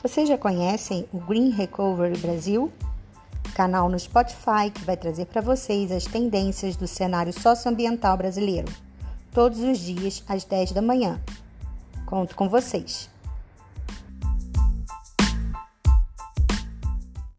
Vocês já conhecem o Green Recovery Brasil? Canal no Spotify que vai trazer para vocês as tendências do cenário socioambiental brasileiro, todos os dias às 10 da manhã. Conto com vocês.